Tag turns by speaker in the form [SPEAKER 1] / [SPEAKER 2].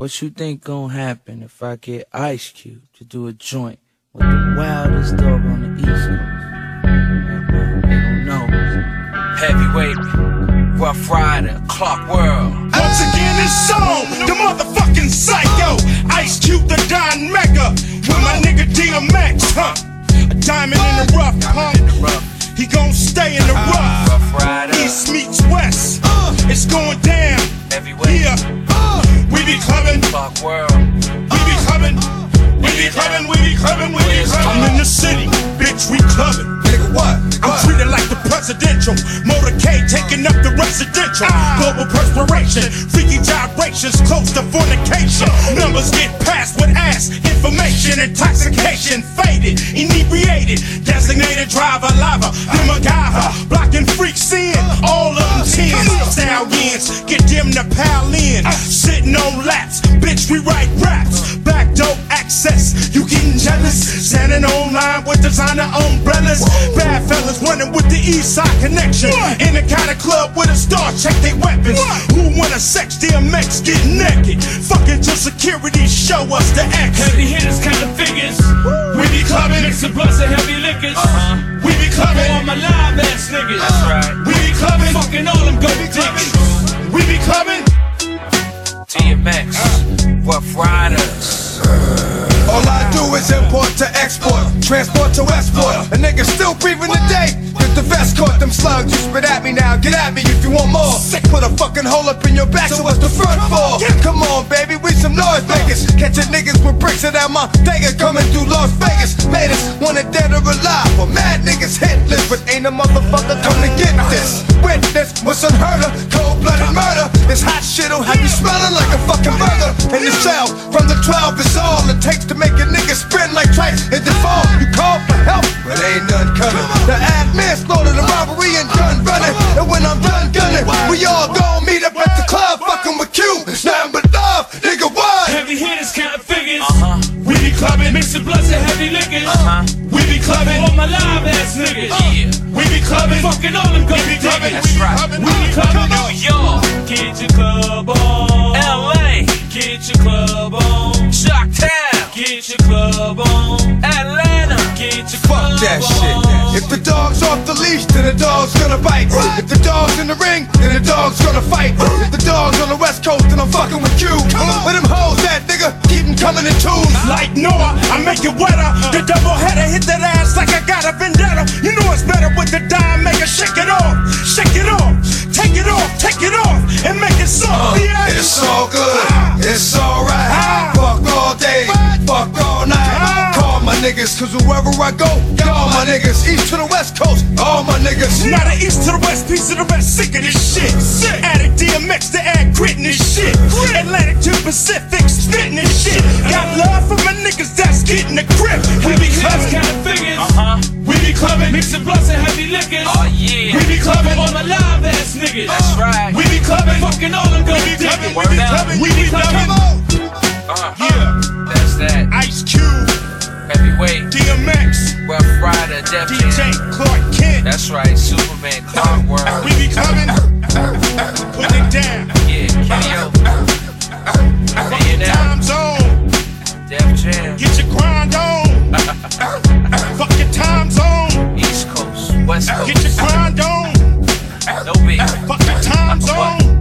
[SPEAKER 1] What you think gonna happen if I get
[SPEAKER 2] Ice Cube to do a joint
[SPEAKER 1] with the wildest dog on the East
[SPEAKER 2] Coast?
[SPEAKER 1] They don't know.
[SPEAKER 2] Heavyweight, Ruff Ryder, Clock World.
[SPEAKER 3] Once again, it's song, the motherfucking psycho. Ice Cube, the Don Mega. With my nigga DMX, huh? A diamond in the rough, punk. He gon' stay in the ah,
[SPEAKER 2] rough. Rough East
[SPEAKER 3] meets west. Uh. It's going down.
[SPEAKER 2] Heavyweight,
[SPEAKER 3] Yeah. We be clubbing.
[SPEAKER 2] Clock World.
[SPEAKER 3] We be clubbing. We be clubbing. We be clubbing. We be clubbing. I'm in the city, bitch. We clubbing.
[SPEAKER 4] Nigga, what? I'm
[SPEAKER 3] treated like the presidential. Motorcade taking up the residential. Ah. Global perspiration, freaky gyrations, close to fornication. Numbers get passed with ass, information, intoxication, faded, inebriated. Designated driver, lava, MacGyver, blocking freaks in. All of tens, stallions, get them to pal in. Sitting on laps, bitch, we write raps. Back door access, you getting jealous? Standing online with designer umbrellas. Bad fellas running with the east side connection. In the kind of club with a star, check their weapons. Who wanna sex DMX, get naked? Fucking till security show us the exit. Heavy
[SPEAKER 1] hitters
[SPEAKER 5] kind of
[SPEAKER 1] figures.
[SPEAKER 3] We be clubbing, Mix and plus of
[SPEAKER 5] heavy liquors.
[SPEAKER 3] Uh-huh. we be All clubbing, my
[SPEAKER 1] live
[SPEAKER 5] ass niggas.
[SPEAKER 2] That's right.
[SPEAKER 3] we be clubbing, Fucking
[SPEAKER 1] all
[SPEAKER 4] Import to export, transport to export. A nigga still breathing today. Get the vest caught them slugs. You spit at me now, get at me if you want more. Put a fucking hole up in your back, so what's the front for? Come on, baby, we some noise makers. Catching niggas with bricks and that my Vega coming through Las Vegas. Made us wanted dead or alive. Well, mad niggas hitless, but ain't a motherfucker burger. In the cell, from the 12 is all it takes to make a nigga spin like trice in the fall. You call for help, but ain't none coming. The ad manslaughter, the robbery, and gun running. And when I'm done gunning, we all gon' meet up at the club, fucking with Q. Nothing but love, nigga, what? Heavy
[SPEAKER 5] hitters kind of
[SPEAKER 1] figures. Uh-huh.
[SPEAKER 3] We be clubbing, Mix
[SPEAKER 1] and plus of heavy liquors.
[SPEAKER 2] Uh-huh.
[SPEAKER 3] we be clubbing, All
[SPEAKER 1] my live ass niggas.
[SPEAKER 2] Yeah,
[SPEAKER 3] we be clubbing, Fucking all them gold we be clubbing, that's right. we be clubbing.
[SPEAKER 4] The leash, then the dog's gonna bite. If the dog's in the ring, then the dog's gonna fight. If the dog's on the west coast, then I'm fucking with you. Where them hoes at, nigga? Keep them coming in twos.
[SPEAKER 3] Like Noah, I make it wetter. The double header hit that ass like I got a vendetta. You know it's better with the dime maker. Shake it off, shake it off, take it off, take it off, and make it soft. yeah. It's all good,
[SPEAKER 4] it's alright. Ah. Fuck all day, fuck all Ah. My niggas, cause wherever I go, all my niggas. East to the west coast, all my niggas.
[SPEAKER 3] Now the east to the west, piece of the west, sick of this shit. Addict DMX to add grit in this shit. Atlantic to Pacific, spitting this shit. Got love for my niggas that's getting the grip. We be clubbing, kind
[SPEAKER 1] of figures.
[SPEAKER 2] Uh-huh.
[SPEAKER 3] we be clubbing, Mix
[SPEAKER 1] and plus of heavy liquors. Oh
[SPEAKER 2] yeah, we be clubbing,
[SPEAKER 3] All my
[SPEAKER 1] live ass niggas.
[SPEAKER 2] that's right. we
[SPEAKER 3] be clubbing, Fucking
[SPEAKER 1] all them gold we be
[SPEAKER 3] clubbing, we be clubbing, we be clubbing.
[SPEAKER 2] Uh, Yeah, that's that.
[SPEAKER 3] Ice Cube,
[SPEAKER 2] Heavyweight.
[SPEAKER 3] DMX.
[SPEAKER 2] Ruff Ryder. Def DJ
[SPEAKER 3] Clark Kent.
[SPEAKER 2] That's right. Superman. Clark World. We be
[SPEAKER 3] coming. Putting it down.
[SPEAKER 2] Yeah. Kenny Fucking time
[SPEAKER 3] zone.
[SPEAKER 2] Def Jam.
[SPEAKER 3] Get your grind on. Fuck your time zone.
[SPEAKER 2] East Coast. West Coast. Get your
[SPEAKER 3] grind on.
[SPEAKER 2] No big.
[SPEAKER 3] Fuck your time zone.